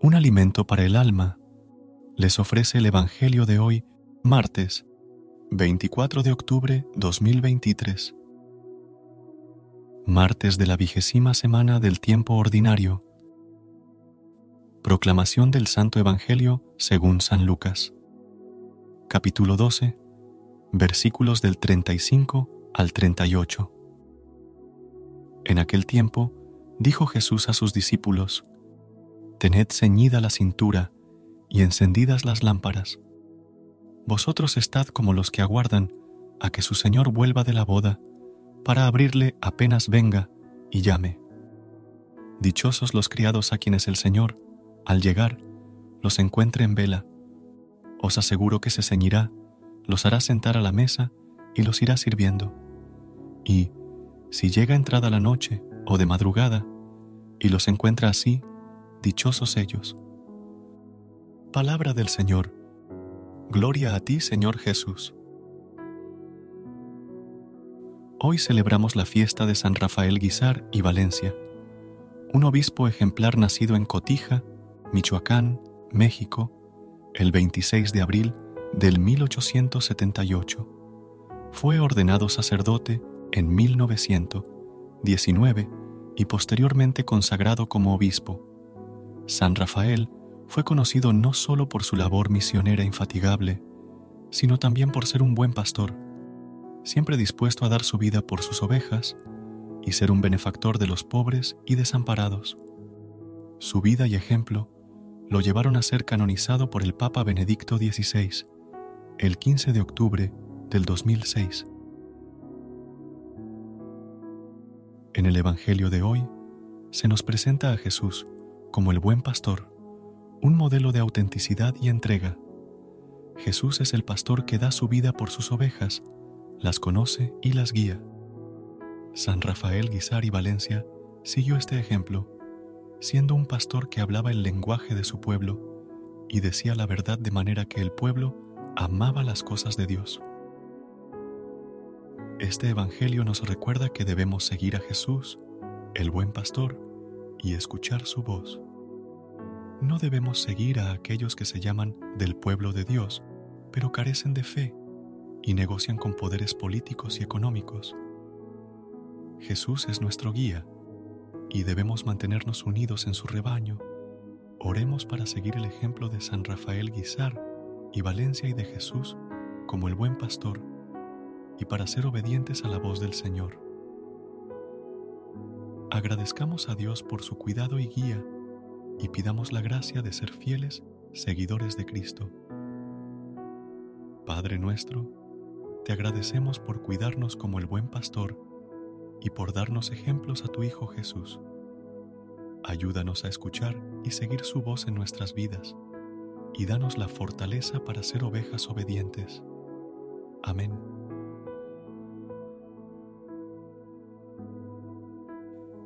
Un alimento para el alma, les ofrece el Evangelio de hoy, martes 24 de octubre 2023. Martes de la vigésima semana del tiempo ordinario. Proclamación del Santo Evangelio según San Lucas. Capítulo 12, versículos del 35 al 38. En aquel tiempo, dijo Jesús a sus discípulos, Tened ceñida la cintura y encendidas las lámparas. Vosotros estad como los que aguardan a que su Señor vuelva de la boda, para abrirle apenas venga y llame. Dichosos los criados a quienes el Señor, al llegar, los encuentre en vela. Os aseguro que se ceñirá, los hará sentar a la mesa y los irá sirviendo. Y, si llega entrada la noche o de madrugada, y los encuentra así, dichosos ellos. Palabra del Señor. Gloria a ti, Señor Jesús. Hoy celebramos la fiesta de San Rafael Guizar y Valencia, un obispo ejemplar nacido en Cotija, Michoacán, México, el 26 de abril del 1878. Fue ordenado sacerdote en 1919 y posteriormente consagrado como obispo. San Rafael fue conocido no solo por su labor misionera infatigable, sino también por ser un buen pastor, siempre dispuesto a dar su vida por sus ovejas y ser un benefactor de los pobres y desamparados. Su vida y ejemplo lo llevaron a ser canonizado por el Papa Benedicto XVI el 15 de octubre del 2006. En el Evangelio de hoy se nos presenta a Jesús como el buen pastor, un modelo de autenticidad y entrega. Jesús es el pastor que da su vida por sus ovejas, las conoce y las guía. San Rafael Guisar y Valencia siguió este ejemplo, siendo un pastor que hablaba el lenguaje de su pueblo y decía la verdad de manera que el pueblo amaba las cosas de Dios. Este Evangelio nos recuerda que debemos seguir a Jesús, el buen pastor, y escuchar su voz. No debemos seguir a aquellos que se llaman del pueblo de Dios, pero carecen de fe y negocian con poderes políticos y económicos. Jesús es nuestro guía y debemos mantenernos unidos en su rebaño. Oremos para seguir el ejemplo de San Rafael Guizar y Valencia y de Jesús como el buen pastor y para ser obedientes a la voz del Señor. Agradezcamos a Dios por su cuidado y guía y pidamos la gracia de ser fieles seguidores de Cristo. Padre nuestro, te agradecemos por cuidarnos como el buen pastor y por darnos ejemplos a tu Hijo Jesús. Ayúdanos a escuchar y seguir su voz en nuestras vidas y danos la fortaleza para ser ovejas obedientes. Amén.